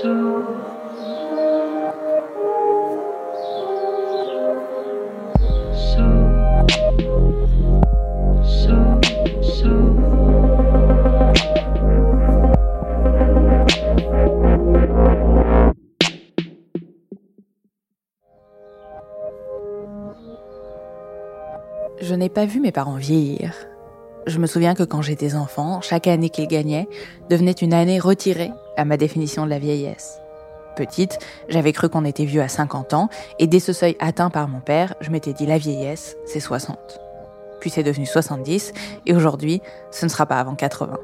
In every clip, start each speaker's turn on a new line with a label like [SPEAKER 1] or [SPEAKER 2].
[SPEAKER 1] Je n'ai pas vu mes parents vieillir. Je me souviens que quand j'étais enfant, chaque année qu'ils gagnaient devenait une année retirée à ma définition de la vieillesse. Petite, j'avais cru qu'on était vieux à 50 ans, et dès ce seuil atteint par mon père, je m'étais dit la vieillesse, c'est 60. Puis c'est devenu 70, et aujourd'hui, ce ne sera pas avant 80.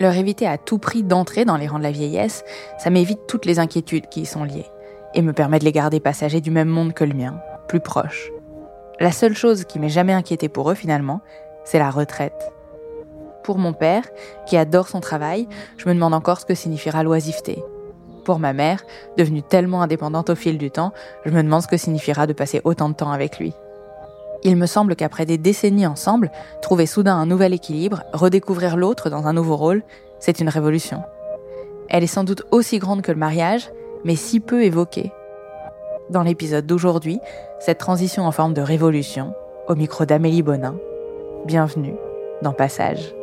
[SPEAKER 1] Leur éviter à tout prix d'entrer dans les rangs de la vieillesse, ça m'évite toutes les inquiétudes qui y sont liées, et me permet de les garder passagers du même monde que le mien, plus proches. La seule chose qui m'ait jamais inquiété pour eux finalement, c'est la retraite. Pour mon père, qui adore son travail, je me demande encore ce que signifiera l'oisiveté. Pour ma mère, devenue tellement indépendante au fil du temps, je me demande ce que signifiera de passer autant de temps avec lui. Il me semble qu'après des décennies ensemble, trouver soudain un nouvel équilibre, redécouvrir l'autre dans un nouveau rôle, c'est une révolution. Elle est sans doute aussi grande que le mariage, mais si peu évoquée. Dans l'épisode d'aujourd'hui, cette transition en forme de révolution, au micro d'Amélie Bonin. Bienvenue dans Passage.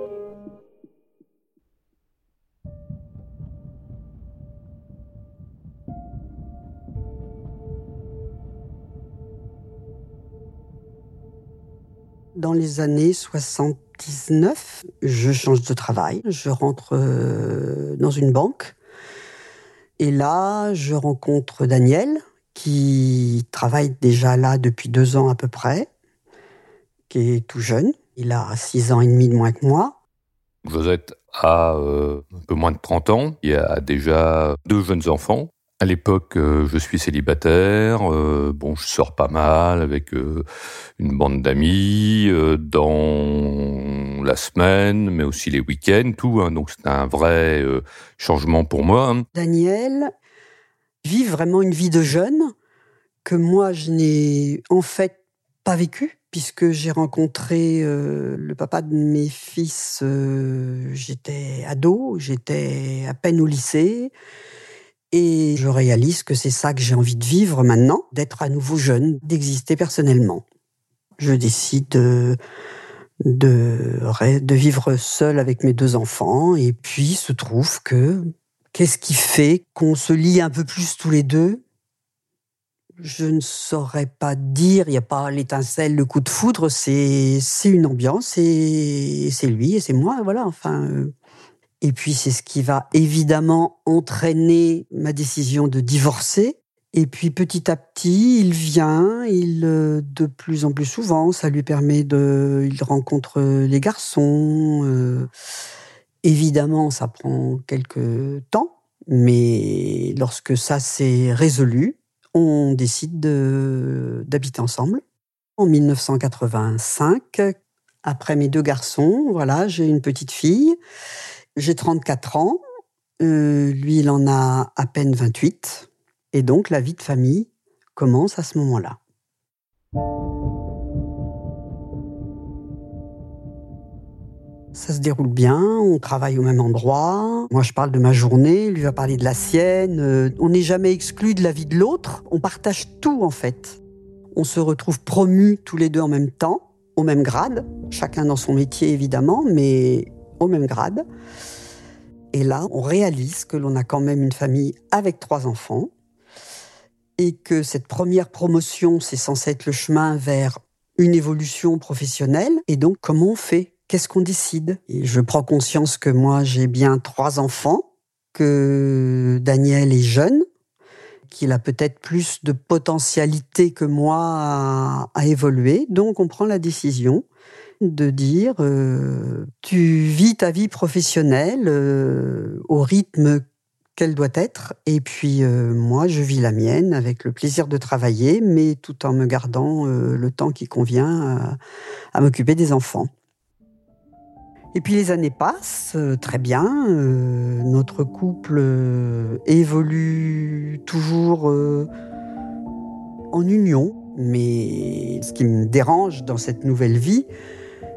[SPEAKER 2] Dans les années 79, je change de travail. Je rentre euh, dans une banque. Et là, je rencontre Daniel, qui travaille déjà là depuis deux ans à peu près, qui est tout jeune. Il a six ans et demi de moins que moi.
[SPEAKER 3] Josette a euh, un peu moins de 30 ans. Il a déjà deux jeunes enfants. À l'époque, euh, je suis célibataire. Euh, bon, je sors pas mal avec une bande d'amis dans la semaine, mais aussi les week-ends, tout. Hein. donc c'est un vrai changement pour moi. Hein.
[SPEAKER 2] Daniel vit vraiment une vie de jeune que moi, je n'ai en fait pas vécu, puisque j'ai rencontré euh, le papa de mes fils, euh, j'étais ado, j'étais à peine au lycée, et je réalise que c'est ça que j'ai envie de vivre maintenant, d'être à nouveau jeune, d'exister personnellement. Je décide de, de, de vivre seul avec mes deux enfants, et puis se trouve que Qu'est-ce qui fait qu'on se lie un peu plus tous les deux Je ne saurais pas dire, il n'y a pas l'étincelle, le coup de foudre, c'est une ambiance et c'est lui et c'est moi, voilà, enfin. Euh. Et puis c'est ce qui va évidemment entraîner ma décision de divorcer. Et puis petit à petit, il vient, il euh, de plus en plus souvent, ça lui permet de, il rencontre les garçons. Euh, Évidemment, ça prend quelques temps, mais lorsque ça s'est résolu, on décide d'habiter ensemble. En 1985, après mes deux garçons, voilà, j'ai une petite fille, j'ai 34 ans, euh, lui il en a à peine 28, et donc la vie de famille commence à ce moment-là. Ça se déroule bien, on travaille au même endroit. Moi, je parle de ma journée, lui va parler de la sienne. Euh, on n'est jamais exclu de la vie de l'autre. On partage tout, en fait. On se retrouve promus tous les deux en même temps, au même grade, chacun dans son métier évidemment, mais au même grade. Et là, on réalise que l'on a quand même une famille avec trois enfants et que cette première promotion, c'est censé être le chemin vers une évolution professionnelle. Et donc, comment on fait? Qu'est-ce qu'on décide? Je prends conscience que moi, j'ai bien trois enfants, que Daniel est jeune, qu'il a peut-être plus de potentialité que moi à, évoluer. Donc, on prend la décision de dire euh, tu vis ta vie professionnelle euh, au rythme qu'elle doit être et puis euh, moi je vis la mienne avec le plaisir de travailler mais tout en me gardant le temps qui convient à, m'occuper des enfants. Et puis les années passent très bien, notre couple évolue toujours en union, mais ce qui me dérange dans cette nouvelle vie,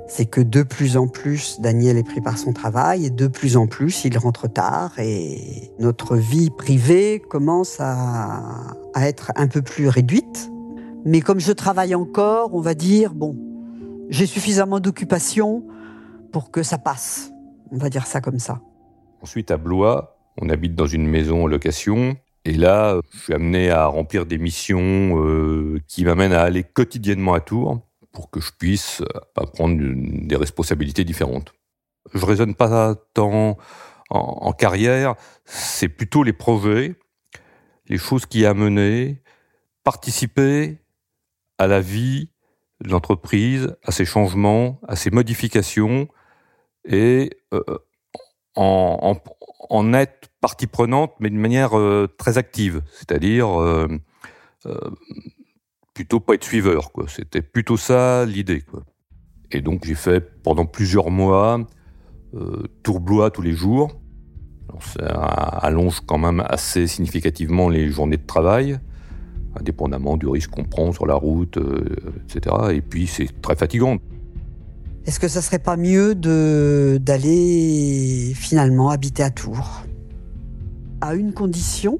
[SPEAKER 2] c'est que de plus en plus, Daniel est pris par son travail et de plus en plus, il rentre tard et notre vie privée commence à, être un peu plus réduite. Mais comme je travaille encore, on va dire, bon, j'ai suffisamment d'occupation pour que ça passe. On va dire ça comme ça.
[SPEAKER 3] Ensuite, à Blois, on habite dans une maison en location. Et là, je suis amené à remplir des missions euh, qui m'amènent à aller quotidiennement à Tours pour que je puisse euh, prendre des responsabilités différentes. Je raisonne pas tant en, carrière, c'est plutôt les projets, les choses qui amené, participer à la vie de l'entreprise, à ses changements, à ses modifications, et euh, en, être partie prenante, mais d'une manière euh, très active, c'est-à-dire plutôt pas être suiveur. C'était plutôt ça l'idée. Et donc j'ai fait pendant plusieurs mois euh, Tourblois tous les jours. ça allonge quand même assez significativement les journées de travail, indépendamment du risque qu'on prend sur la route, euh, etc. Et puis c'est très fatigant.
[SPEAKER 2] Est-ce que ça serait pas mieux d'aller finalement habiter à Tours? À une condition,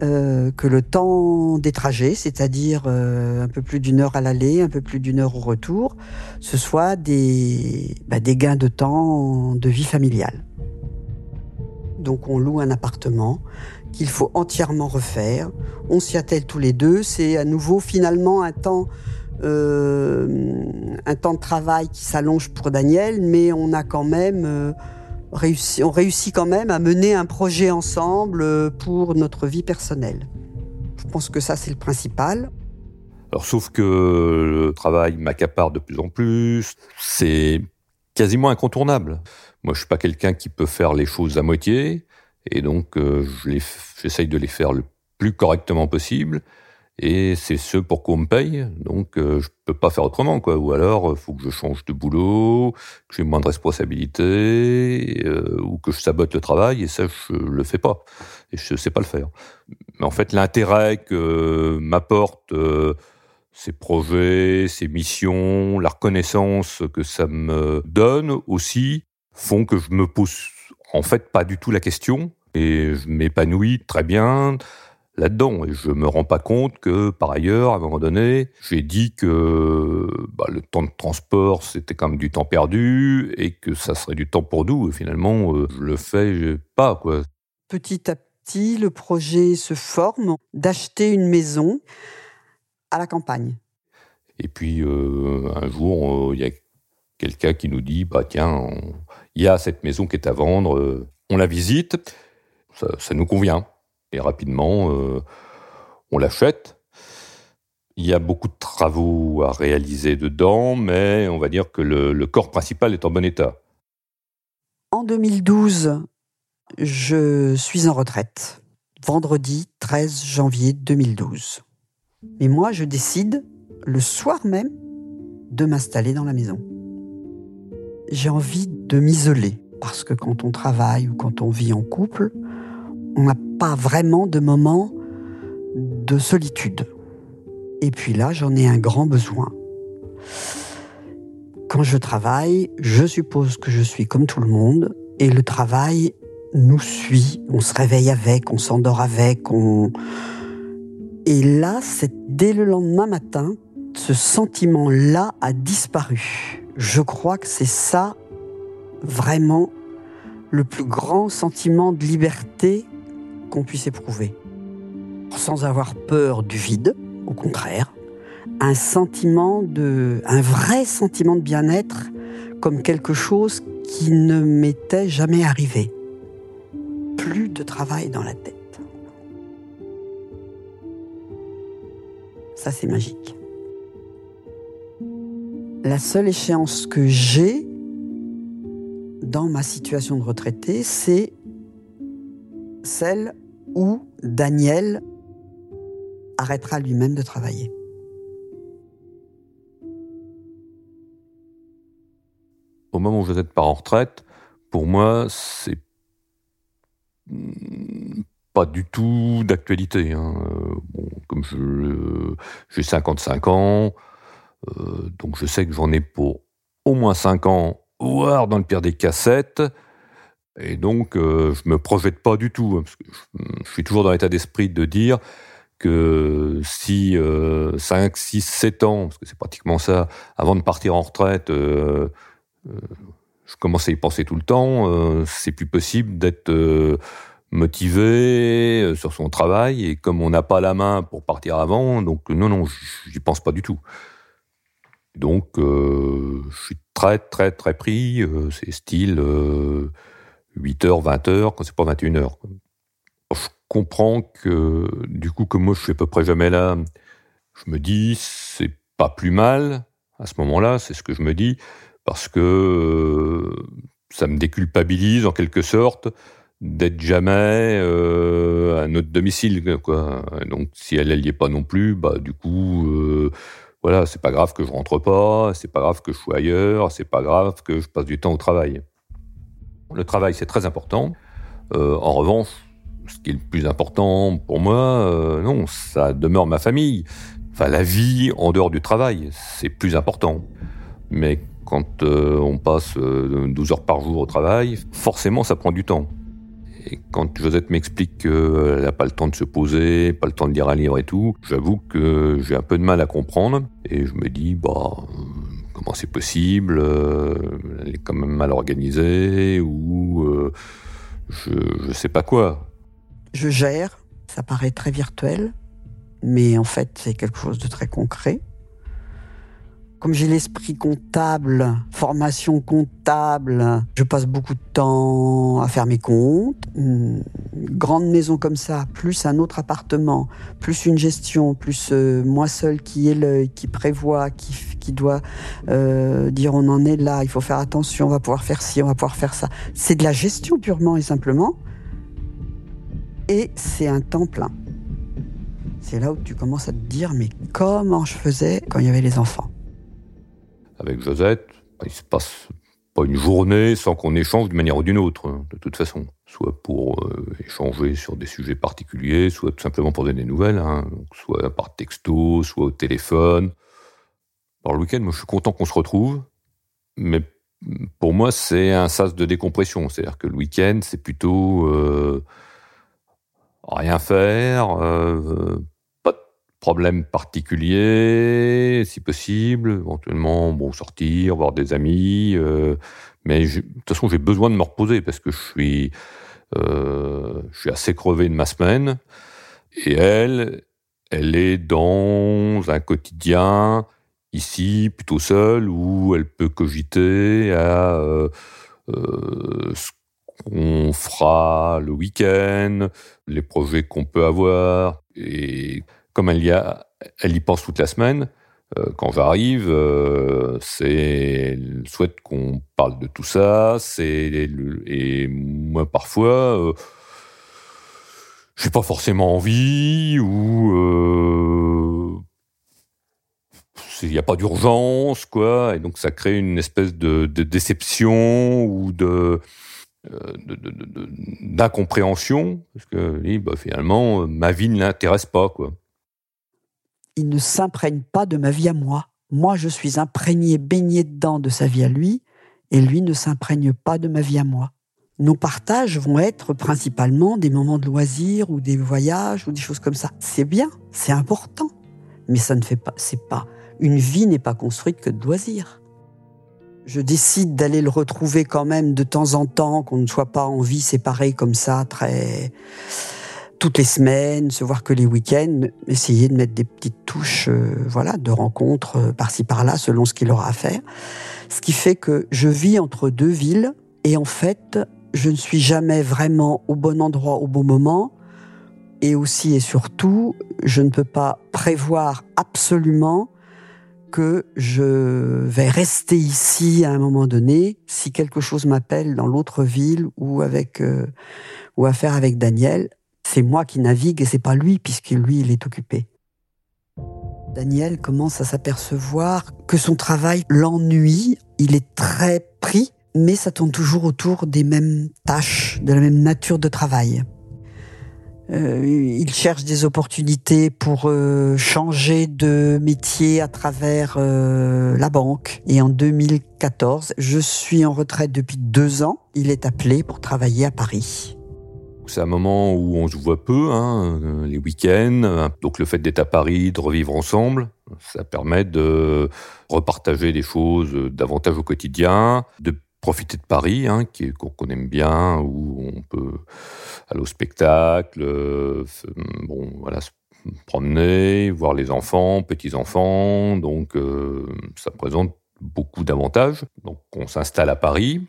[SPEAKER 2] euh, que le temps des trajets, c'est-à-dire euh, un peu plus d'une heure à l'aller, un peu plus d'une heure au retour, ce soit des, bah, des gains de temps de vie familiale. Donc on loue un appartement qu'il faut entièrement refaire. On s'y attelle tous les deux. C'est à nouveau finalement un temps, un temps de travail qui s'allonge pour Daniel, mais on a quand même on réussit quand même à mener un projet ensemble euh, pour notre vie personnelle. Je pense que ça, c'est le principal.
[SPEAKER 3] Alors, sauf que le travail m'accapare de plus en plus, c'est quasiment incontournable. Moi, je suis pas quelqu'un qui peut faire les choses à moitié, et donc euh, j'essaye de les faire le plus correctement possible et c'est ce pour quoi on me paye, donc euh, je peux pas faire autrement, quoi. Ou alors, euh, faut que je change de boulot, que j'ai moins de responsabilités, euh, ou que je sabote le travail, et ça, je le fais pas. Et je sais pas le faire. Mais en fait, l'intérêt que m'apportent ces projets, ces missions, la reconnaissance que ça me donne aussi, font que je me pose en fait pas du tout la question, et je m'épanouis très bien là-dedans. Et je me rends pas compte que, par ailleurs, à un moment donné, j'ai dit que bah, le temps de transport, c'était quand même du temps perdu et que ça serait du temps pour nous. Et finalement, euh, je le fais pas, quoi.
[SPEAKER 2] Petit à petit, le projet se forme d'acheter une maison à la campagne.
[SPEAKER 3] Et puis, euh, un jour, euh, il y a quelqu'un qui nous dit, bah tiens, il y a cette maison qui est à vendre, on la visite, ça nous convient. Et rapidement, euh, on l'achète. Il y a beaucoup de travaux à réaliser dedans, mais on va dire que le, corps principal est en bon état.
[SPEAKER 2] En 2012, je suis en retraite. Vendredi 13 janvier 2012. Mais moi, je décide, le soir même, de m'installer dans la maison. J'ai envie de m'isoler, parce que quand on travaille ou quand on vit en couple, on n'a pas vraiment de moment de solitude. Et puis là, j'en ai un grand besoin. quand je travaille, je suppose que je suis comme tout le monde et le travail nous suit. On se réveille avec, on s'endort avec, on... Et là, c'est dès le lendemain matin, ce sentiment-là a disparu. Je crois que c'est ça vraiment le plus grand sentiment de liberté qu'on puisse éprouver. Sans avoir peur du vide, au contraire, un sentiment de, un vrai sentiment de bien-être comme quelque chose qui ne m'était jamais arrivé. Plus de travail dans la tête. Ça, c'est magique. La seule échéance que j'ai dans ma situation de retraité, c'est celle où Daniel arrêtera lui-même de travailler.
[SPEAKER 3] Au moment où je vais pas en retraite, pour moi, c'est pas du tout d'actualité. Hein. Bon, comme j'ai 55 ans, euh, donc je sais que j'en ai pour au moins 5 ans, voire dans le pire des cassettes. Et donc, euh, je me projette pas du tout. Hein, je, suis toujours dans l'état d'esprit de dire que si 5, 6, 7 ans, parce que c'est pratiquement ça, avant de partir en retraite, euh, je commence à y penser tout le temps, c'est plus possible d'être motivé sur son travail. Et comme on n'a pas la main pour partir avant, donc non, non, j'y pense pas du tout. Donc, euh, je suis très, très, très pris. Euh, c'est style 8h, 20h, quand c'est pas 21h. Je comprends que, du coup, que moi, je suis à peu près jamais là. Je me dis, c'est pas plus mal, à ce moment-là, c'est ce que je me dis, parce que euh, ça me déculpabilise, en quelque sorte, d'être jamais à notre domicile. Donc, si elle, elle y est pas non plus, bah, du coup voilà, c'est pas grave que je rentre pas, c'est pas grave que je sois ailleurs, c'est pas grave que je passe du temps au travail. Le travail, c'est très important. Euh, en revanche, ce qui est le plus important pour moi, euh, non, ça demeure ma famille. Enfin, la vie en dehors du travail, c'est plus important. Mais quand euh, on passe 12 heures par jour au travail, forcément, ça prend du temps. Et quand Josette m'explique qu'elle n'a pas le temps de se poser, pas le temps de lire un livre et tout, j'avoue que j'ai un peu de mal à comprendre. Et je me dis, bah, comment c'est possible euh, Elle est quand même mal organisée ou euh, je, je sais pas quoi.
[SPEAKER 2] Je gère, ça paraît très virtuel, mais en fait c'est quelque chose de très concret comme j'ai l'esprit comptable, formation comptable, je passe beaucoup de temps à faire mes comptes. Une grande maison comme ça, plus un autre appartement, plus une gestion, plus euh, moi seul qui est l'œil, qui prévoit, qui, qui doit euh, dire on en est là, il faut faire attention, on va pouvoir faire ci, on va pouvoir faire ça. C'est de la gestion purement et simplement. Et c'est un temps plein. C'est là où tu commences à te dire mais comment je faisais quand il y avait les enfants?
[SPEAKER 3] Avec Josette, il se passe pas une journée sans qu'on échange d'une manière ou d'une autre, de toute façon. Soit pour euh, échanger sur des sujets particuliers, soit tout simplement pour donner des nouvelles, hein, soit par texto, soit au téléphone. Alors le week-end, moi je suis content qu'on se retrouve, mais pour moi c'est un sas de décompression. C'est-à-dire que le week-end, c'est plutôt euh, rien faire, euh, problème particulier, si possible, éventuellement bon sortir, voir des amis, euh, mais de toute façon j'ai besoin de me reposer parce que je suis euh, je suis assez crevé de ma semaine. Et elle elle est dans un quotidien ici plutôt seule où elle peut cogiter à euh, ce qu'on fera le week-end, les projets qu'on peut avoir. Et comme elle y, a, elle y pense toute la semaine, euh, quand j'arrive, euh, c'est elle souhaite qu'on parle de tout ça. C'est et moi parfois, euh, j'ai pas forcément envie ou euh, il n'y a pas d'urgence quoi, et donc ça crée une espèce de, de déception ou de d'incompréhension parce que bah, finalement ma vie ne l'intéresse pas quoi
[SPEAKER 2] il ne s'imprègne pas de ma vie à moi. Moi, je suis imprégné, baigné dedans de sa vie à lui, et lui ne s'imprègne pas de ma vie à moi. Nos partages vont être principalement des moments de loisirs ou des voyages ou des choses comme ça. C'est bien, c'est important, mais ça ne fait pas, c'est pas, une vie n'est pas construite que de loisirs. Je décide d'aller le retrouver quand même de temps en temps, qu'on ne soit pas en vie séparée comme ça, très toutes les semaines, se voir que les week-ends, essayer de mettre des petites touches, euh, voilà, de rencontres euh, par-ci par-là, selon ce qu'il aura à faire. Ce qui fait que je vis entre deux villes et en fait, je ne suis jamais vraiment au bon endroit au bon moment. Et aussi et surtout, je ne peux pas prévoir absolument que je vais rester ici à un moment donné si quelque chose m'appelle dans l'autre ville ou avec euh, ou à faire avec Daniel c'est moi qui navigue et c'est pas lui puisque lui il est occupé. Daniel commence à s'apercevoir que son travail l'ennuie, il est très pris, mais ça tourne toujours autour des mêmes tâches, de la même nature de travail. Euh, il cherche des opportunités pour euh, changer de métier à travers euh, la banque. Et en 2014, je suis en retraite depuis deux ans. Il est appelé pour travailler à Paris.
[SPEAKER 3] C'est un moment où on se voit peu, hein, euh, les week-ends. Donc le fait d'être à Paris, de revivre ensemble, ça permet de repartager des choses davantage au quotidien, de profiter de Paris, hein, qu'on aime bien, où on peut aller au spectacle, euh, se promener, voir les enfants, petits enfants. Donc euh, ça présente beaucoup d'avantages. Donc on s'installe à Paris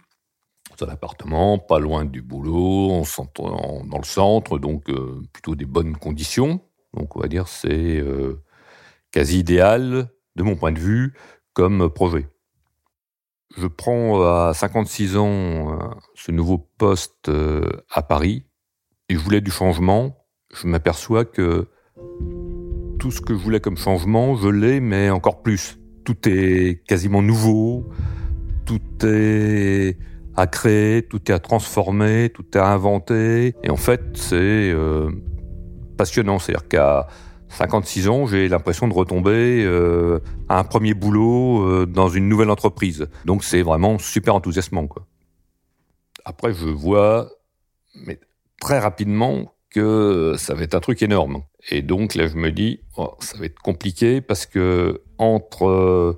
[SPEAKER 3] un appartement, pas loin du boulot, on dans le centre, donc euh, plutôt des bonnes conditions. Donc on va dire c'est euh, quasi idéal, de mon point de vue, comme projet. Je prends à 56 ans euh, ce nouveau poste à Paris et je voulais du changement. Je m'aperçois que tout ce que je voulais comme changement, je l'ai, mais encore plus. Tout est quasiment nouveau, tout est à créer, tout est à transformer, tout est à inventer. Et en fait, c'est euh, passionnant. C'est-à-dire qu'à 56 ans, j'ai l'impression de retomber euh, à un premier boulot euh, dans une nouvelle entreprise. Donc c'est vraiment super enthousiasmant. Quoi. Après, je vois mais très rapidement que ça va être un truc énorme. Et donc là, je me dis, oh, ça va être compliqué parce que entre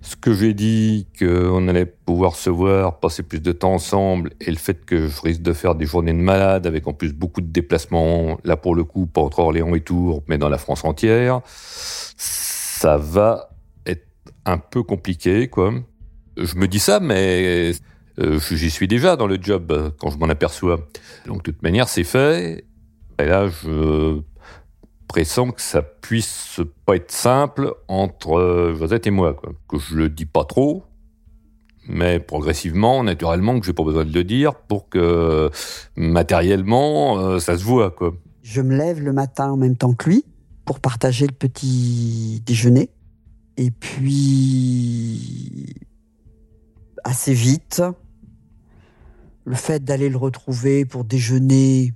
[SPEAKER 3] ce que j'ai dit, qu'on allait pouvoir se voir, passer plus de temps ensemble, et le fait que je risque de faire des journées de malade, avec en plus beaucoup de déplacements, là pour le coup, pas entre Orléans et Tours, mais dans la France entière, ça va être un peu compliqué, quoi. Je me dis ça, mais euh, j'y suis déjà dans le job quand je m'en aperçois. Donc de toute manière, c'est fait. Et là, je pressant que ça puisse pas être simple entre euh, Josette et moi. Que je le dis pas trop, mais progressivement, naturellement, que j'ai pas besoin de le dire pour que matériellement, euh, ça se voit.
[SPEAKER 2] Je me lève le matin en même temps que lui pour partager le petit déjeuner. Et puis, assez vite, le fait d'aller le retrouver pour déjeuner,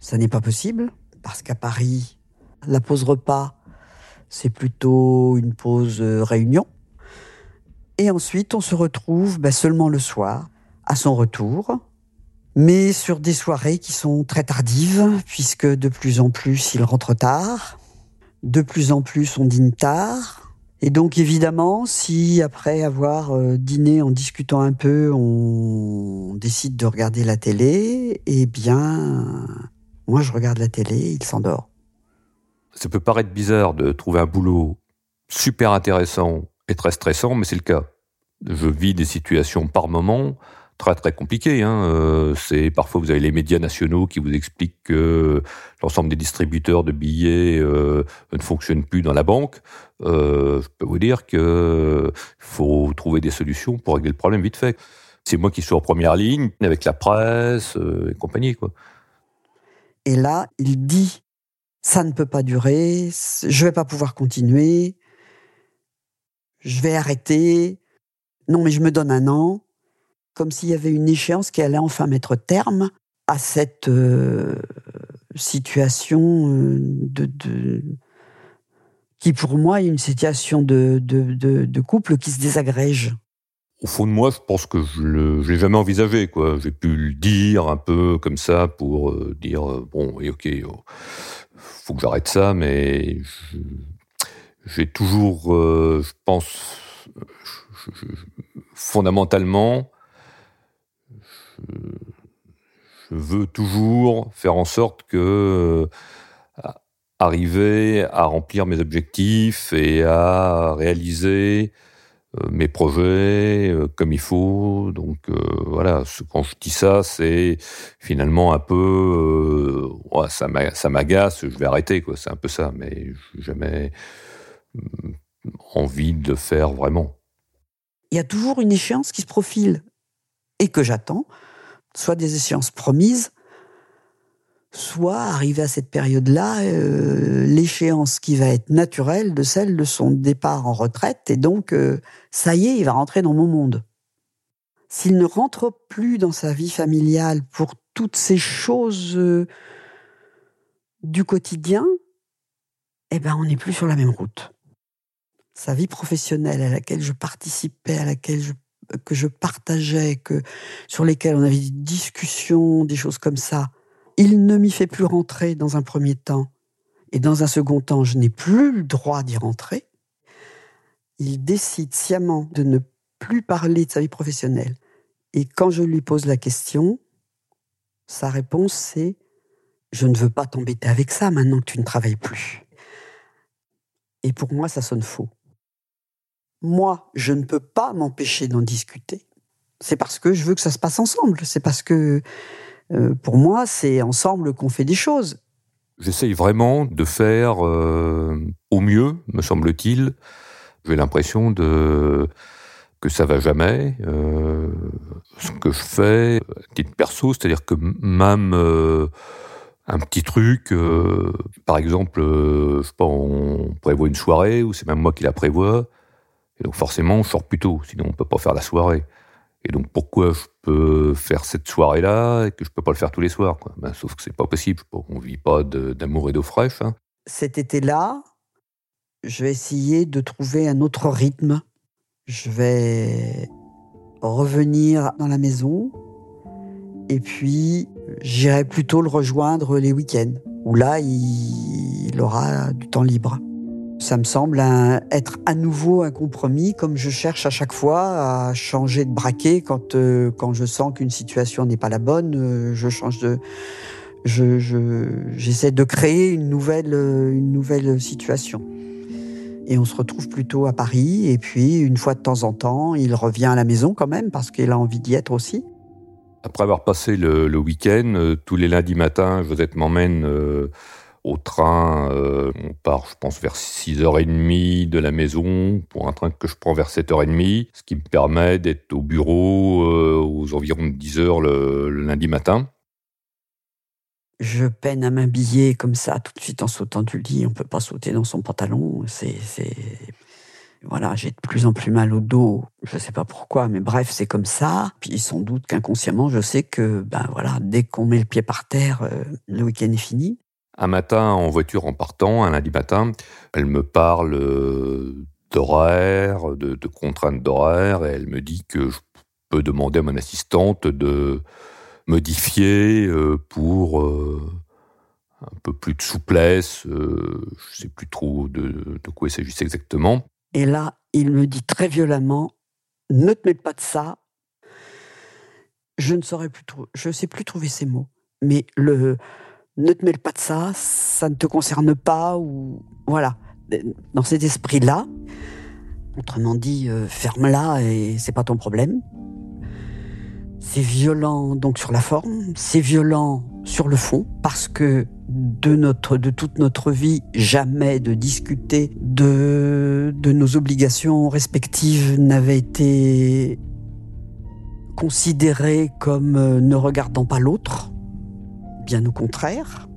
[SPEAKER 2] ça n'est pas possible parce qu'à Paris, la pause repas, c'est plutôt une pause euh, réunion. Et ensuite, on se retrouve bah, seulement le soir, à son retour, mais sur des soirées qui sont très tardives, puisque de plus en plus, il rentre tard, de plus en plus, on dîne tard. Et donc, évidemment, si après avoir euh, dîné en discutant un peu, on décide de regarder la télé, eh bien, moi, je regarde la télé, il s'endort
[SPEAKER 3] ça peut paraître bizarre de trouver un boulot super intéressant et très stressant, mais c'est le cas. Je vis des situations par moment très très compliquées. Hein. Euh, c'est parfois vous avez les médias nationaux qui vous expliquent que l'ensemble des distributeurs de billets euh, ne fonctionnent plus dans la banque. Euh, je peux vous dire que faut trouver des solutions pour régler le problème vite fait. C'est moi qui suis en première ligne avec la presse et compagnie quoi.
[SPEAKER 2] Et là, il dit ça ne peut pas durer, je vais pas pouvoir continuer, je vais arrêter. Non, mais je me donne un an, comme s'il y avait une échéance qui allait enfin mettre terme à cette euh, situation euh, de, qui pour moi est une situation de, de, couple qui se désagrège.
[SPEAKER 3] Au fond de moi, je pense que je ne l'ai jamais envisagé. quoi. J'ai pu le dire un peu comme ça pour euh, dire, euh, bon, oui, ok, oh, faut que j'arrête ça, mais j'ai toujours, euh, je pense, fondamentalement, je, veux toujours faire en sorte que arriver à remplir mes objectifs et à réaliser mes projets euh, comme il faut. Donc euh, voilà, quand je dis ça, c'est finalement un peu, ça m'agace, je vais arrêter quoi. C'est un peu ça, mais j'ai jamais envie de faire vraiment.
[SPEAKER 2] Il y a toujours une échéance qui se profile et que j'attends, soit des échéances promises, soit arrivé à cette période-là, euh, l'échéance qui va être naturelle de celle de son départ en retraite, et donc euh, ça y est, il va rentrer dans mon monde. S'il ne rentre plus dans sa vie familiale pour toutes ces choses euh, du quotidien, eh ben on n'est plus sur la même route. Sa vie professionnelle à laquelle je participais, à laquelle que je partageais, que sur lesquelles on avait des discussions, des choses comme ça, il ne m'y fait plus rentrer dans un premier temps, et dans un second temps, je n'ai plus le droit d'y rentrer. Il décide sciemment de ne plus parler de sa vie professionnelle. Et quand je lui pose la question, sa réponse c'est Je ne veux pas t'embêter avec ça maintenant que tu ne travailles plus. Et pour moi, ça sonne faux. Moi, je ne peux pas m'empêcher d'en discuter. C'est parce que je veux que ça se passe ensemble. C'est parce que euh, pour moi, c'est ensemble qu'on fait des choses.
[SPEAKER 3] J'essaye vraiment de faire euh, au mieux, me semble-t-il. J'ai l'impression de que ça va jamais. Euh, ce que je fais, titre perso, c'est-à-dire que même un petit truc, par exemple, je sais pas, on prévoit une soirée ou c'est même moi qui la prévois, et donc forcément, je sors plus tôt, sinon on peut pas faire la soirée. Et donc pourquoi je faire cette soirée-là et que je peux pas le faire tous les soirs quoi ben, Sauf que c'est pas possible. On vit pas d'amour et d'eau fraîche. Hein.
[SPEAKER 2] Cet été-là, je vais essayer de trouver un autre rythme. Je vais revenir dans la maison et puis j'irai plutôt le rejoindre les week-ends où là il aura du temps libre. Ça me semble être à nouveau un compromis, comme je cherche à chaque fois à changer de braquet quand, euh, quand je sens qu'une situation n'est pas la bonne. Euh, je change de, je, j'essaie de créer une nouvelle, euh, une nouvelle situation. Et on se retrouve plutôt à Paris. Et puis, une fois de temps en temps, il revient à la maison quand même parce qu'il a envie d'y être aussi.
[SPEAKER 3] Après avoir passé le, le week-end, tous les lundis matins, Josette m'emmène au train, euh, on part, je pense, vers 6h30 de la maison pour un train que je prends vers 7h30, ce qui me permet d'être au bureau euh, aux environs de 10h le, lundi matin.
[SPEAKER 2] Je peine à m'habiller comme ça tout de suite en sautant du lit. On peut pas sauter dans son pantalon. C'est, voilà, j'ai de plus en plus mal au dos. Je sais pas pourquoi, mais bref, c'est comme ça. Puis sans doute qu'inconsciemment, je sais que, ben voilà, dès qu'on met le pied par terre, euh, le week-end est fini.
[SPEAKER 3] Un matin, en voiture en partant, un lundi matin, elle me parle euh, d'horaire, de, contraintes d'horaire, et elle me dit que je peux demander à mon assistante de modifier euh, pour euh, un peu plus de souplesse. je ne sais plus trop de, quoi il s'agissait exactement.
[SPEAKER 2] Et là, il me dit très violemment Ne te mets pas de ça. Je ne saurais plus je sais plus trouver ces mots. Mais le, ne te mêle pas de ça, ça ne te concerne pas, ou voilà, dans cet esprit-là. Autrement dit, euh, ferme-la et c'est pas ton problème. C'est violent donc sur la forme, c'est violent sur le fond parce que de toute notre vie, jamais de discuter de, de nos obligations respectives n'avait été considéré comme euh, ne regardant pas l'autre bien au contraire.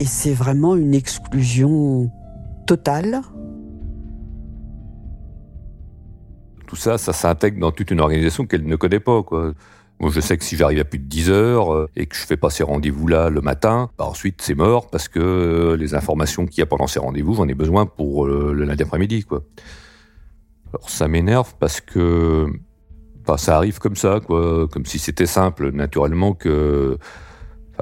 [SPEAKER 2] Et c'est vraiment une exclusion totale.
[SPEAKER 3] Tout ça, ça s'intègre dans toute une organisation qu'elle ne connaît pas. Moi, je sais que si j'arrive à plus de 10 heures euh, et que je fais pas ces rendez-vous-là le matin, bah ensuite c'est mort parce que euh, les informations qu'il y a pendant ces rendez-vous, j'en ai besoin pour euh, le lundi après-midi. Alors ça m'énerve parce que bah, ça arrive comme ça, quoi, comme si c'était simple, naturellement que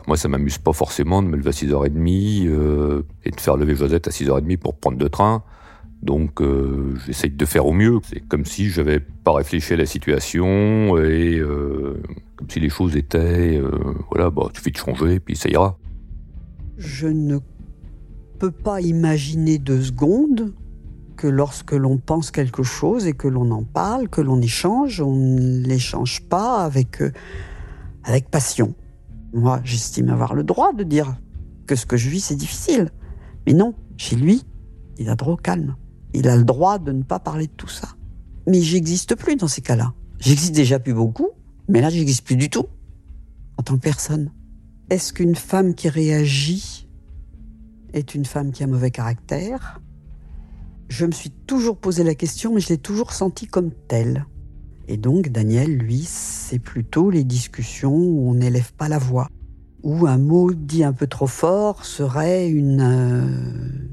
[SPEAKER 3] moi, ça m'amuse pas forcément de me lever à 6h30 euh, et de faire lever Josette à 6h30 pour prendre le train. Donc, euh, j'essaye de faire au mieux. C'est comme si je n'avais pas réfléchi à la situation et euh, comme si les choses étaient, euh, voilà, bah, suffit de changer et puis ça ira.
[SPEAKER 2] Je ne peux pas imaginer deux secondes que lorsque l'on pense quelque chose et que l'on en parle, que l'on échange, on ne l'échange pas avec, euh, avec passion. Moi, j'estime avoir le droit de dire que ce que je vis, c'est difficile. Mais non, chez lui, il a droit au calme. Il a le droit de ne pas parler de tout ça. Mais j'existe plus dans ces cas-là. J'existe déjà plus beaucoup, mais là, j'existe plus du tout en tant que personne. Est-ce qu'une femme qui réagit est une femme qui a mauvais caractère? Je me suis toujours posé la question, mais je l'ai toujours sentie comme telle. Et donc, Daniel, lui, c'est plutôt les discussions où on n'élève pas la voix, où un mot dit un peu trop fort serait une, euh,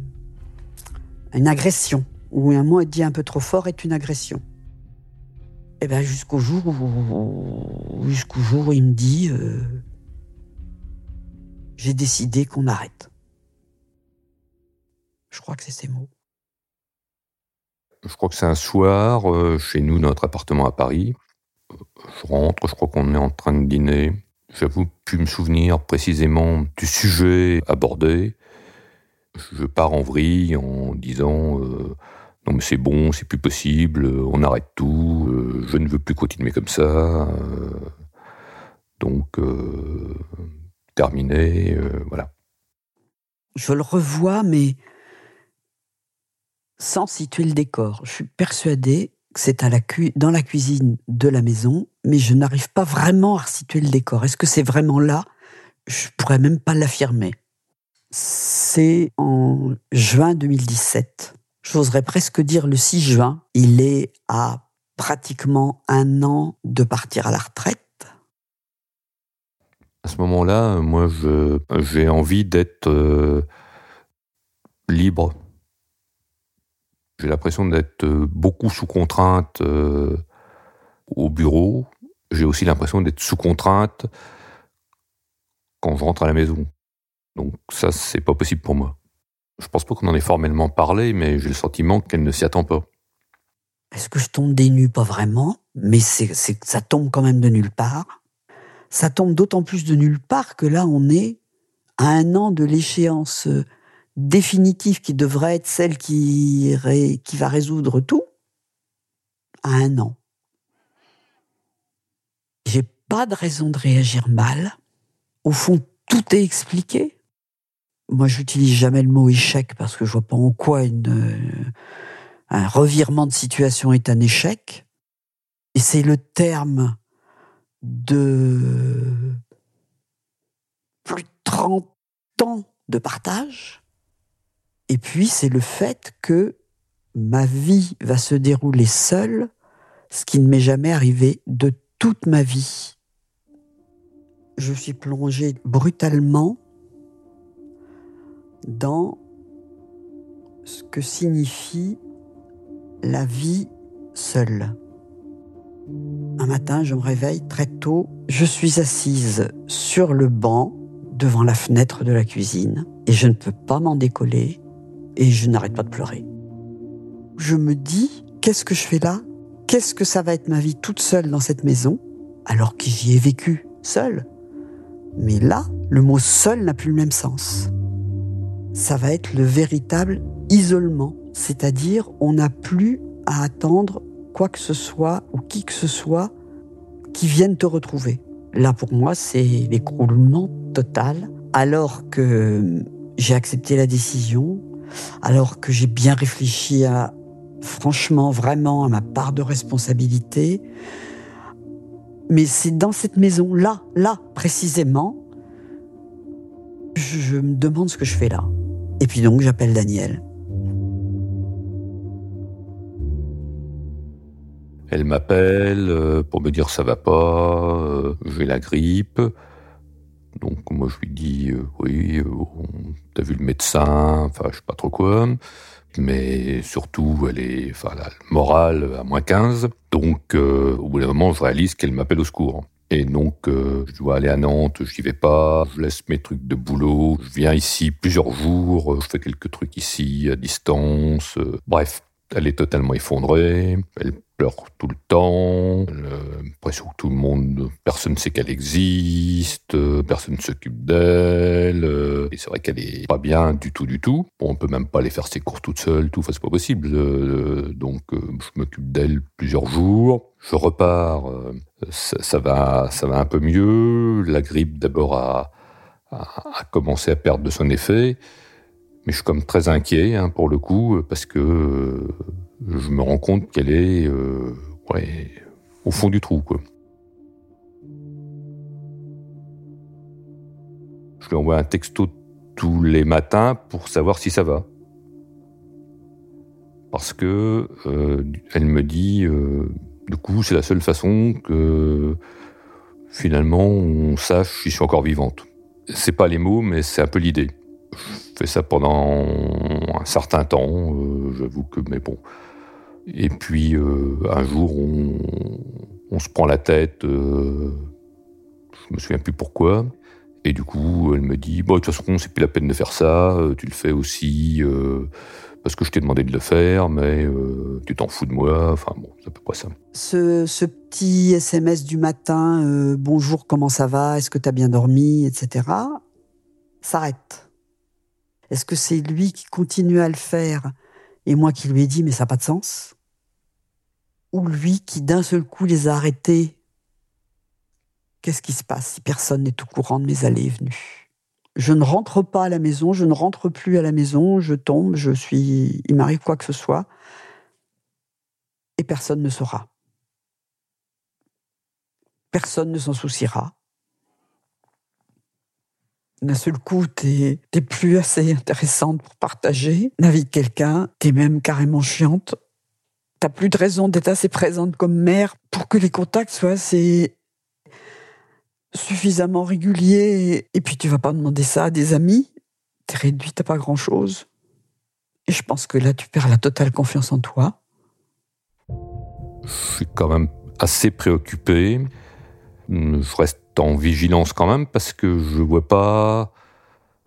[SPEAKER 2] une agression, ou un mot dit un peu trop fort est une agression. Et bien, jusqu'au jour où, jusqu'au jour où il me dit euh, J'ai décidé qu'on arrête. Je crois que c'est ces mots.
[SPEAKER 3] Je crois que c'est un soir, euh, chez nous, notre appartement à Paris. Je rentre, je crois qu'on est en train de dîner. J'avoue plus me souvenir précisément du sujet abordé. Je pars en vrille en disant euh, non mais c'est bon, c'est plus possible, on arrête tout, euh, je ne veux plus continuer comme ça. euh, donc euh, terminé, euh, voilà.
[SPEAKER 2] Je le revois, mais sans situer le décor. Je suis persuadée que c'est dans la cuisine de la maison, mais je n'arrive pas vraiment à situer le décor. Est-ce que c'est vraiment là? Je pourrais même pas l'affirmer. C'est en juin 2017. J'oserais presque dire le 6 juin. Il est à pratiquement un an de partir à la retraite.
[SPEAKER 3] À ce moment-là, moi, j'ai envie d'être euh, libre. J'ai l'impression d'être euh, beaucoup sous contrainte euh, au bureau. J'ai aussi l'impression d'être sous contrainte quand je rentre à la maison. Donc ça, c'est pas possible pour moi. Je pense pas qu'on en ait formellement parlé, mais j'ai le sentiment qu'elle ne s'y attend pas.
[SPEAKER 2] Est-ce que je tombe des nues? Pas vraiment, mais ça tombe quand même de nulle part. Ça tombe d'autant plus de nulle part que là, on est à un an de l'échéance euh, définitive qui devrait être celle qui, qui va résoudre tout. À un an. J'ai pas de raison de réagir mal. Au fond, tout est expliqué. Moi, j'utilise jamais le mot échec parce que je vois pas en quoi euh, un revirement de situation est un échec. Et c'est le terme de plus de 30 ans de partage. Et puis, c'est le fait que ma vie va se dérouler seule, ce qui ne m'est jamais arrivé de toute ma vie. Je suis plongée brutalement dans ce que signifie la vie seule. Un matin, je me réveille très tôt. Je suis assise sur le banc devant la fenêtre de la cuisine et je ne peux pas m'en décoller et je n'arrête pas de pleurer. Je me dis, qu'est-ce que je fais là? Qu'est-ce que ça va être ma vie toute seule dans cette maison? Alors que j'y ai vécu seule Mais là, le mot seul n'a plus le même sens. Ça va être le véritable isolement, c'est-à-dire on n'a plus à attendre quoi que ce soit ou qui que ce soit qui vienne te retrouver. Là, pour moi, c'est l'écroulement total, alors que j'ai accepté la décision, alors que j'ai bien réfléchi à, franchement, vraiment, à ma part de responsabilité. Mais c'est dans cette maison, là, précisément, je, je me demande ce que je fais là. Et puis donc, j'appelle Daniel.
[SPEAKER 3] Elle m'appelle euh, pour me dire ça va pas, euh, j'ai la grippe. Donc moi je lui dis euh, oui, t'as vu le médecin, enfin je sais pas trop quoi. Mais surtout, elle est, enfin, la morale à moins 15. Donc, au bout d'un moment, je réalise qu'elle m'appelle au secours. Et donc, je dois aller à Nantes, j'y vais pas, je laisse mes trucs de boulot, je viens ici plusieurs jours, je fais quelques trucs ici à distance. bref, elle est totalement effondrée, elle tout le temps, l'impression que tout le monde, personne ne sait qu'elle existe, personne ne s'occupe d'elle, et c'est vrai qu'elle est pas bien du tout, du tout. Bon, on peut même pas aller faire ses courses toute seule, tout, enfin, c'est pas possible. Euh, donc, euh, je m'occupe d'elle plusieurs jours. Je repars, euh, ça, va, ça va un peu mieux. La grippe d'abord a, a, commencé à perdre de son effet. Mais je suis comme très inquiet hein, pour le coup, parce que je me rends compte qu'elle est euh, au fond du trou. Je lui envoie un texto tous les matins pour savoir si ça va. Parce que euh, elle me dit, euh, du coup, c'est la seule façon que finalement on sache si je suis encore vivante. C'est pas les mots, mais c'est un peu l'idée. Je fais ça pendant un certain temps, j'avoue que, mais bon, et puis euh, un jour, on, se prend la tête, euh, je me souviens plus pourquoi. Et du coup, elle me dit bon, de toute façon, c'est plus la peine de faire ça. Euh, tu le fais aussi parce que je t'ai demandé de le faire, mais tu t'en fous de moi. Enfin bon, c'est à peu près ça.
[SPEAKER 2] Ce, ce petit SMS du matin, bonjour, comment ça va? Est-ce que tu as bien dormi, etc. S'arrête. Est-ce que c'est lui qui continue à le faire? Et moi qui lui ai dit mais ça n'a pas de sens. Ou lui qui d'un seul coup les a arrêtés. Qu'est-ce qui se passe si personne n'est au courant de mes allées et venues? Je ne rentre pas à la maison, je ne rentre plus à la maison, je tombe, je suis, il m'arrive quoi que ce soit, et personne ne saura. Personne ne s'en souciera d'un seul coup, t'es, plus assez intéressante pour partager la vie de quelqu'un, t'es même carrément chiante. T'as plus de raison d'être assez présente comme mère pour que les contacts soient assez suffisamment réguliers. Et puis tu vas pas demander ça à des amis. T'es réduite à pas grand chose. Et je pense que là, tu perds la totale confiance en toi.
[SPEAKER 3] Je suis quand même assez préoccupé. Je reste en vigilance quand même parce que je vois pas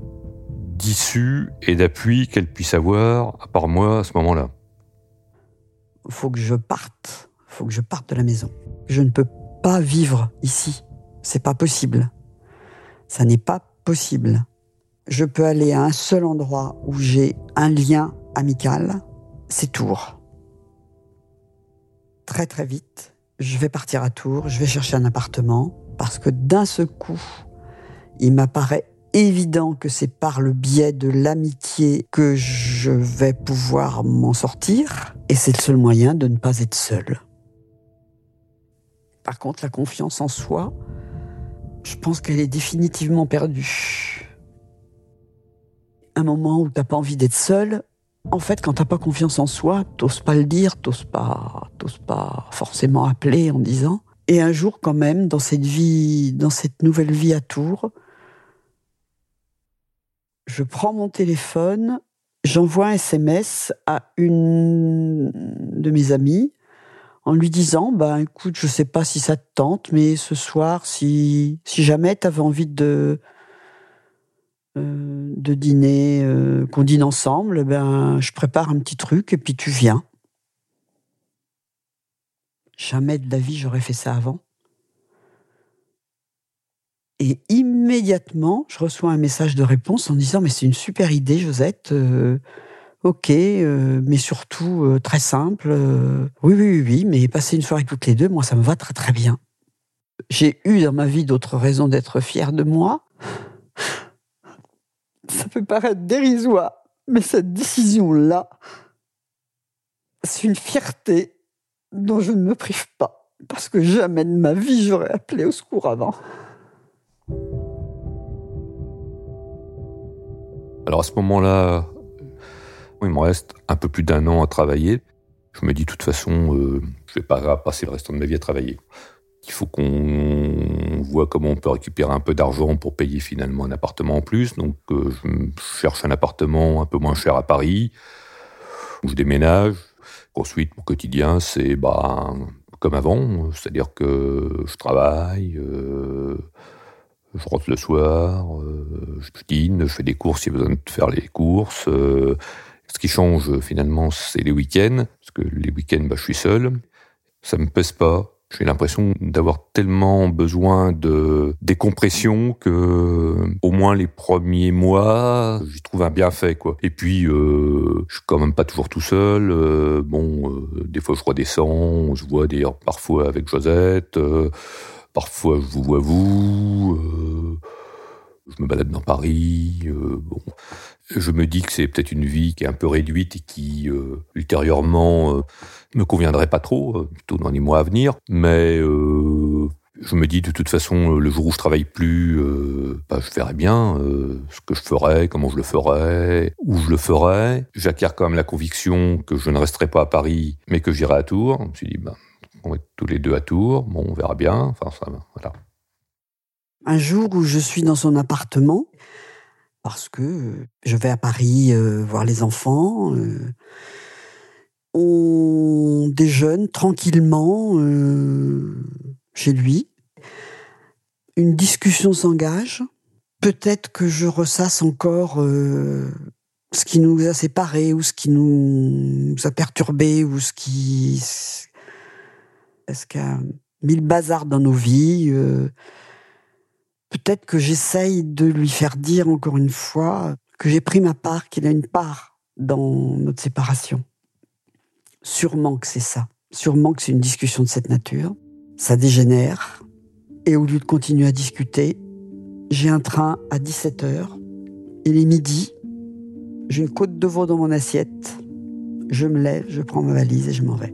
[SPEAKER 3] d'issue et d'appui qu'elle puisse avoir à part moi à ce moment-là.
[SPEAKER 2] Faut que je parte. Faut que je parte de la maison. Je ne peux pas vivre ici. C'est pas possible. Ça n'est pas possible. Je peux aller à un seul endroit où j'ai un lien amical, c'est Tours. Très très vite, je vais partir à Tours, je vais chercher un appartement, parce que d'un seul coup, il m'apparaît évident que c'est par le biais de l'amitié que je vais pouvoir m'en sortir, et c'est le seul moyen de ne pas être seul. Par contre, la confiance en soi, je pense qu'elle est définitivement perdue. Un moment où t'as pas envie d'être seul, en fait, quand t'as pas confiance en soi, t'oses pas le dire, t'oses pas, pas forcément appeler en disant. Et un jour, quand même, dans cette vie, dans cette nouvelle vie à Tours, je prends mon téléphone, j'envoie un SMS à une de mes amies en lui disant bah écoute je sais pas si ça te tente mais ce soir si si jamais tu avais envie de euh, de dîner euh, qu'on dîne ensemble ben je prépare un petit truc et puis tu viens Jamais de la vie j'aurais fait ça avant. Et immédiatement, je reçois un message de réponse en disant mais c'est une super idée, Josette. Euh, ok, euh, mais surtout euh, très simple. oui, oui, oui, oui, mais passer une soirée toutes les deux, moi, ça me va très très bien. J'ai eu dans ma vie d'autres raisons d'être fière de moi. Ça peut paraître dérisoire, mais cette décision-là, c'est une fierté dont je ne me prive pas, parce que jamais de ma vie j'aurais appelé au secours avant.
[SPEAKER 3] Alors à ce moment-là, il me reste un peu plus d'un an à travailler. Je me dis, de toute façon, euh, je vais pas passer le restant de ma vie à travailler. Il faut qu'on voit comment on peut récupérer un peu d'argent pour payer finalement un appartement en plus. Donc, euh, je cherche un appartement un peu moins cher à Paris. Je déménage. Ensuite, mon quotidien, c'est bah, comme avant. C'est-à-dire que je travaille, euh, je rentre le soir, euh, je dîne, je fais des courses s'il y a besoin de faire les courses. Euh, ce qui change finalement, c'est les week-ends, parce que les week-ends, bah, je suis seul. Ça me pèse pas. J'ai l'impression d'avoir tellement besoin de décompression que, au moins les premiers mois, j'y trouve un bienfait, quoi. Et puis, euh, je suis quand même pas toujours tout seul. Euh, bon, euh, des fois je redescends, on se voit d'ailleurs parfois avec Josette, euh, parfois je vous vois vous. Je me balade dans Paris. bon, je me dis que c'est peut-être une vie qui est un peu réduite et qui ultérieurement me conviendrait pas trop, euh, plutôt dans les mois à venir. Mais euh, je me dis de toute façon, le jour où je travaille plus, euh, bah, je verrai bien euh, ce que je ferai, comment je le ferai, où je le ferai. J'acquiers quand même la conviction que je ne resterai pas à Paris, mais que j'irai à Tours. Je me suis dit, bah, on va être tous les deux à Tours, bon, on verra bien. Enfin, ça, voilà.
[SPEAKER 2] Un jour où je suis dans son appartement, parce que je vais à Paris voir les enfants. On déjeune tranquillement chez lui. Une discussion s'engage. Peut-être que je ressasse encore ce qui nous a séparés ou ce qui nous a perturbés ou ce qui... Est-ce qu'il y a mille bazar dans nos vies Peut-être que j'essaye de lui faire dire encore une fois que j'ai pris ma part, qu'il a une part dans notre séparation. Sûrement que c'est ça. Sûrement que c'est une discussion de cette nature. Ça dégénère. Et au lieu de continuer à discuter, j'ai un train à 17h. Il est midi. J'ai une côte de veau dans mon assiette. Je me lève, je prends ma valise et je m'en vais.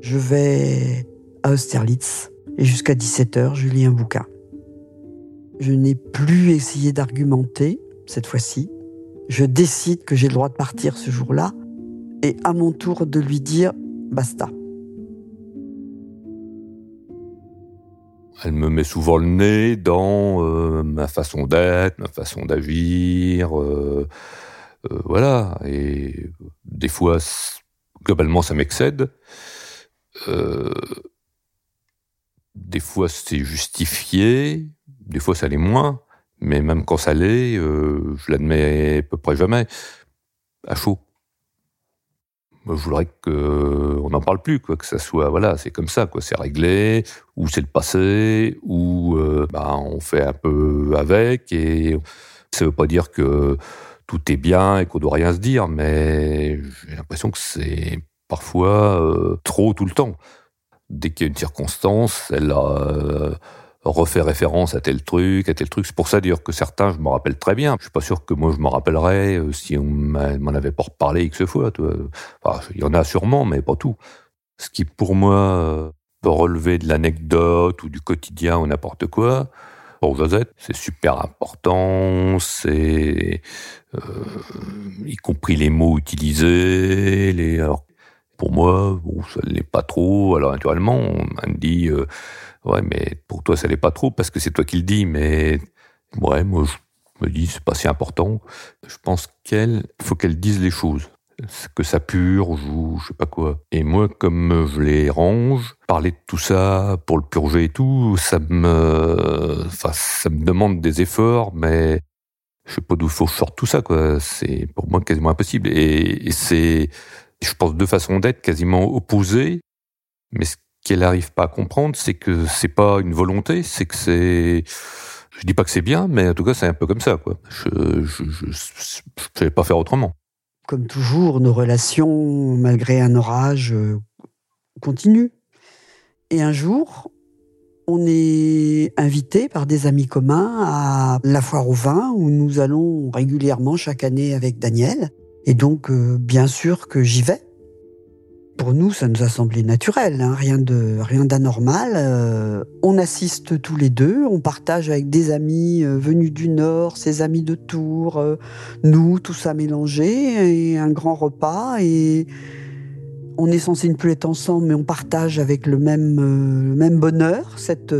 [SPEAKER 2] Je vais à Austerlitz et jusqu'à 17h, je lis un bouquin. Je n'ai plus essayé d'argumenter cette fois-ci. Je décide que j'ai le droit de partir ce jour-là et à mon tour de lui dire basta.
[SPEAKER 3] Elle me met souvent le nez dans euh, ma façon d'être, ma façon d'agir, euh, euh, voilà. Et des fois, globalement, ça m'excède. Des fois, c'est justifié. Des fois, ça l'est moins. Mais même quand ça l'est, euh, je l'admets à peu près jamais. À chaud. Je voudrais qu'on n'en parle plus, que ça soit, voilà, c'est comme ça, quoi, c'est réglé, ou c'est le passé, ou euh, bah, on fait un peu avec, et ça veut pas dire que tout est bien et qu'on doit rien se dire, mais j'ai l'impression que c'est parfois euh, trop tout le temps. Dès qu'il y a une circonstance, elle a euh, refait référence à tel truc, à tel truc. C'est pour ça d'ailleurs que certains, je me rappelle très bien. Je suis pas sûr que moi je m'en rappellerais euh, si on m'en avait pas reparlé X fois. Il y en a sûrement, mais pas tout. Ce qui pour moi euh, peut relever de l'anecdote ou du quotidien ou n'importe quoi, pour Josette, c'est super important, c'est euh, y compris les mots utilisés, les alors pour moi, bon, ça ne l'est pas trop. Alors naturellement, on me dit ouais, mais pour toi ça l'est pas trop parce que c'est toi qui le dis, mais ouais, moi je me dis c'est pas si important. Je pense qu'elle, faut qu'elle dise les choses que ça purge ou je sais pas quoi. Et moi, comme je les range, parler de tout ça pour le purger et tout, ça me, enfin, ça me demande des efforts, mais je sais pas d'où faut sorte tout ça, quoi. C'est pour moi quasiment impossible. Et, et c'est, je pense, deux façons d'être quasiment opposées, mais ce qu'elle n'arrive pas à comprendre, c'est que c'est pas une volonté, c'est que c'est, je dis pas que c'est bien, mais en tout cas, c'est un peu comme ça, quoi. Je, je, je, je, je vais pas faire autrement
[SPEAKER 2] comme toujours, nos relations, malgré un orage, euh, continuent. Et un jour, on est invité par des amis communs à la foire au vin où nous allons régulièrement chaque année avec Daniel. Et donc, euh, bien sûr que j'y vais pour nous, ça nous a semblé naturel, hein, rien de rien d'anormal. Euh, on assiste tous les deux, on partage avec des amis euh, venus du Nord, ses amis de Tours, euh, nous, tout ça mélangé, et un grand repas. Et, On est censé ne plus être ensemble, mais on partage avec le même, même bonheur cette,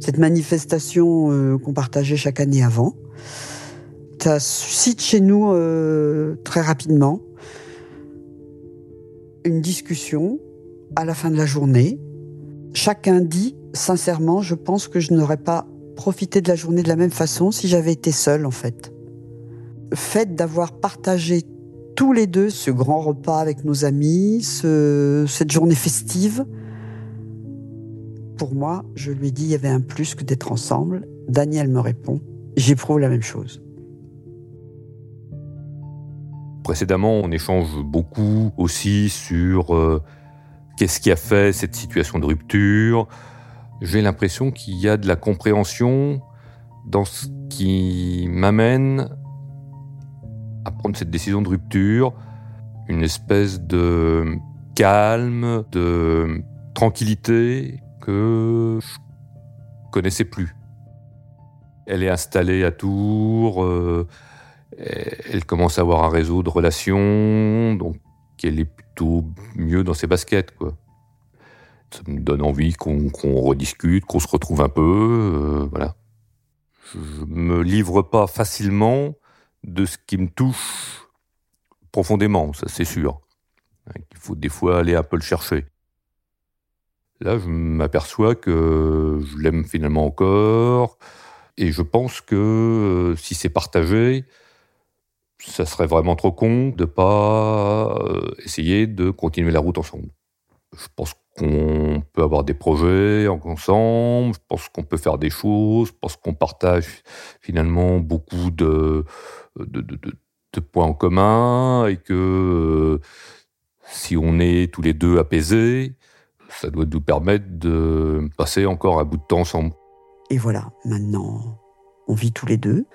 [SPEAKER 2] cette manifestation qu'on partageait chaque année avant. Ça suscite chez nous très rapidement une discussion à la fin de la journée. Chacun dit, sincèrement, je pense que je n'aurais pas profité de la journée de la même façon si j'avais été seule, en fait. Fait d'avoir partagé tous les deux ce grand repas avec nos amis, cette journée festive, pour moi, je lui dit, il y avait un plus que d'être ensemble. Daniel me répond, j'éprouve la même chose.
[SPEAKER 3] Précédemment, on échange beaucoup aussi sur euh, qu'est-ce qui a fait cette situation de rupture. J'ai l'impression qu'il y a de la compréhension dans ce qui m'amène à prendre cette décision de rupture, une espèce de calme, de tranquillité que je connaissais plus. Elle est installée à Tours, euh, elle commence à avoir un réseau de relations, donc elle est plutôt mieux dans ses baskets, quoi. Ça me donne envie qu'on rediscute, qu'on se retrouve un peu, euh, voilà. Je me livre pas facilement de ce qui me touche profondément, ça c'est sûr. Il faut des fois aller un peu le chercher. Là, je m'aperçois que je l'aime finalement encore, et je pense que euh, si c'est partagé, ça serait vraiment trop con de pas euh, essayer de continuer la route ensemble. Je pense qu'on peut avoir des projets ensemble, je pense qu'on peut faire des choses, je pense qu'on partage finalement beaucoup de, de, points en commun et que euh, si on est tous les deux apaisés, ça doit nous permettre de passer encore un bout de temps ensemble.
[SPEAKER 2] Et voilà, maintenant, on vit tous les deux.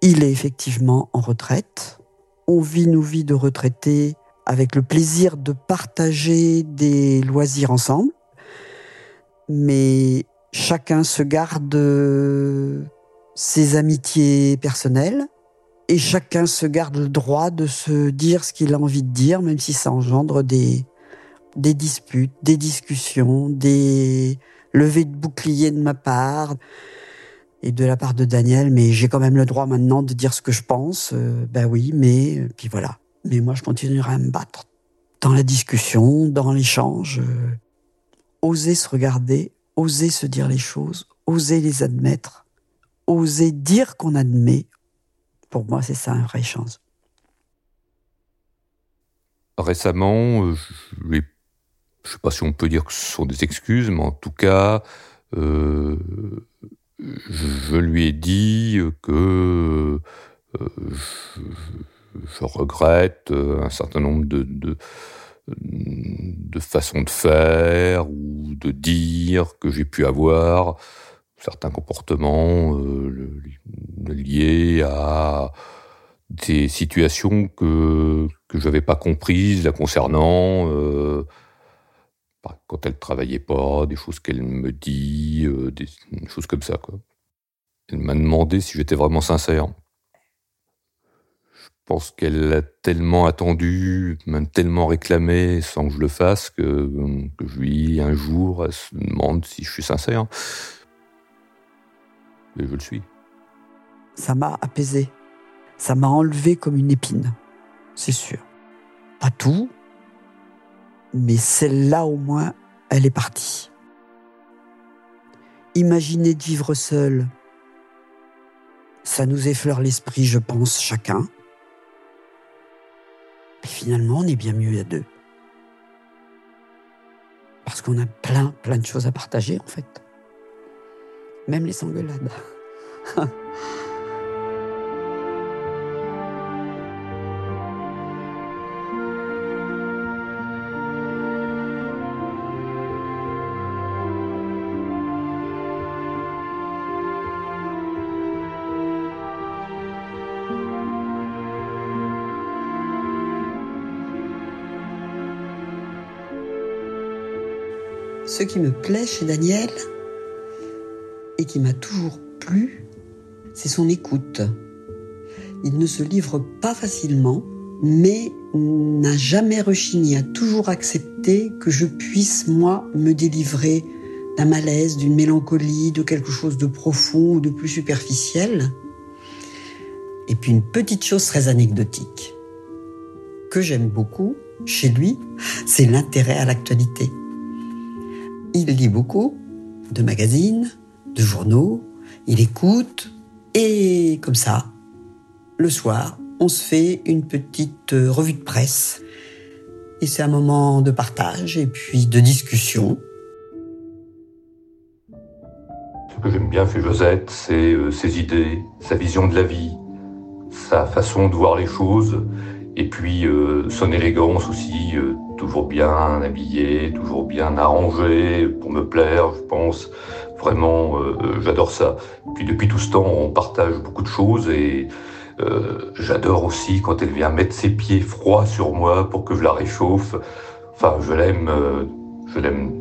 [SPEAKER 2] Il est effectivement en retraite. On vit nos vies de retraités avec le plaisir de partager des loisirs ensemble. Mais chacun se garde ses amitiés personnelles et chacun se garde le droit de se dire ce qu'il a envie de dire, même si ça engendre des, des disputes, des discussions, des levées de boucliers de ma part et de la part de Daniel, mais j'ai quand même le droit maintenant de dire ce que je pense. Euh, ben oui, mais euh, puis voilà. Mais moi, je continuerai à me battre dans la discussion, dans l'échange. Euh, oser se regarder, oser se dire les choses, oser les admettre, oser dire qu'on admet. Pour moi, c'est ça un vrai chance.
[SPEAKER 3] Récemment, je ne sais pas si on peut dire que ce sont des excuses, mais en tout cas, je lui ai dit que euh, je, regrette un certain nombre de, de, façons de faire ou de dire que j'ai pu avoir, certains comportements euh, liés à des situations que que j'avais pas comprises la concernant. Euh, quand elle travaillait pas, des choses qu'elle me dit, euh, des, choses comme ça. Elle m'a demandé si j'étais vraiment sincère. Je pense qu'elle a tellement attendu, même tellement réclamé sans que je le fasse, que, que je lui, un jour, elle se demande si je suis sincère. Et je le suis.
[SPEAKER 2] Ça m'a apaisé. Ça m'a enlevé comme une épine, c'est sûr. Pas tout, mais celle-là au moins, elle est partie. Imaginez de vivre seul, ça nous effleure l'esprit, je pense, chacun. Mais finalement, on est bien mieux à deux. Parce qu'on a plein, plein de choses à partager, en fait. Même les engueulades. ce qui me plaît chez Daniel et qui m'a toujours plu, c'est son écoute. Il ne se livre pas facilement, mais n'a jamais rechigné, a toujours accepté que je puisse, moi, me délivrer d'un malaise, d'une mélancolie, de quelque chose de profond ou de plus superficiel. Et puis une petite chose très anecdotique que j'aime beaucoup chez lui, c'est l'intérêt à l'actualité. Il lit beaucoup de magazines, de journaux, il écoute et comme ça, le soir, on se fait une petite euh, revue de presse. Et c'est un moment de partage et puis de discussion.
[SPEAKER 3] Ce que j'aime bien chez Josette, c'est euh, ses idées, sa vision de la vie, sa façon de voir les choses, et puis euh, son élégance aussi, toujours bien habillé, toujours bien arrangé pour me plaire, je pense. Vraiment, j'adore ça. Puis depuis tout ce temps, on partage beaucoup de choses et euh, j'adore aussi quand elle vient mettre ses pieds froids sur moi pour que je la réchauffe. Enfin, je l'aime, euh, je l'aime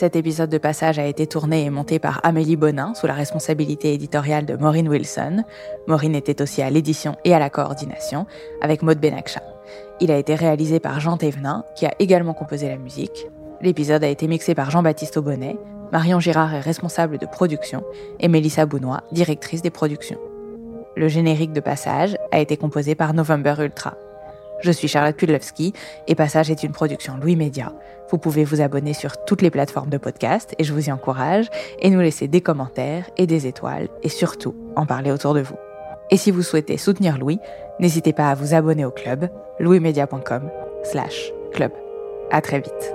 [SPEAKER 1] Cet épisode de passage a été tourné et monté par Amélie Bonin sous la responsabilité éditoriale de Maureen Wilson. Maureen était aussi à l'édition et à la coordination avec Maud Benakcha. Il a été réalisé par Jean Thévenin, qui a également composé la musique. L'épisode a été mixé par Jean-Baptiste Aubonnet. Marion Girard est responsable de production et Mélissa Bounois, directrice des productions. Le générique de passage a été composé par November Ultra. Je suis Charlotte Kudlowski et Passage est une production Louis Média. Vous pouvez vous abonner sur toutes les plateformes de podcast et je vous y encourage et nous laisser des commentaires et des étoiles et surtout en parler autour de vous. Et si vous souhaitez soutenir Louis, n'hésitez pas à vous abonner au club louismedia.com slash club. À très vite.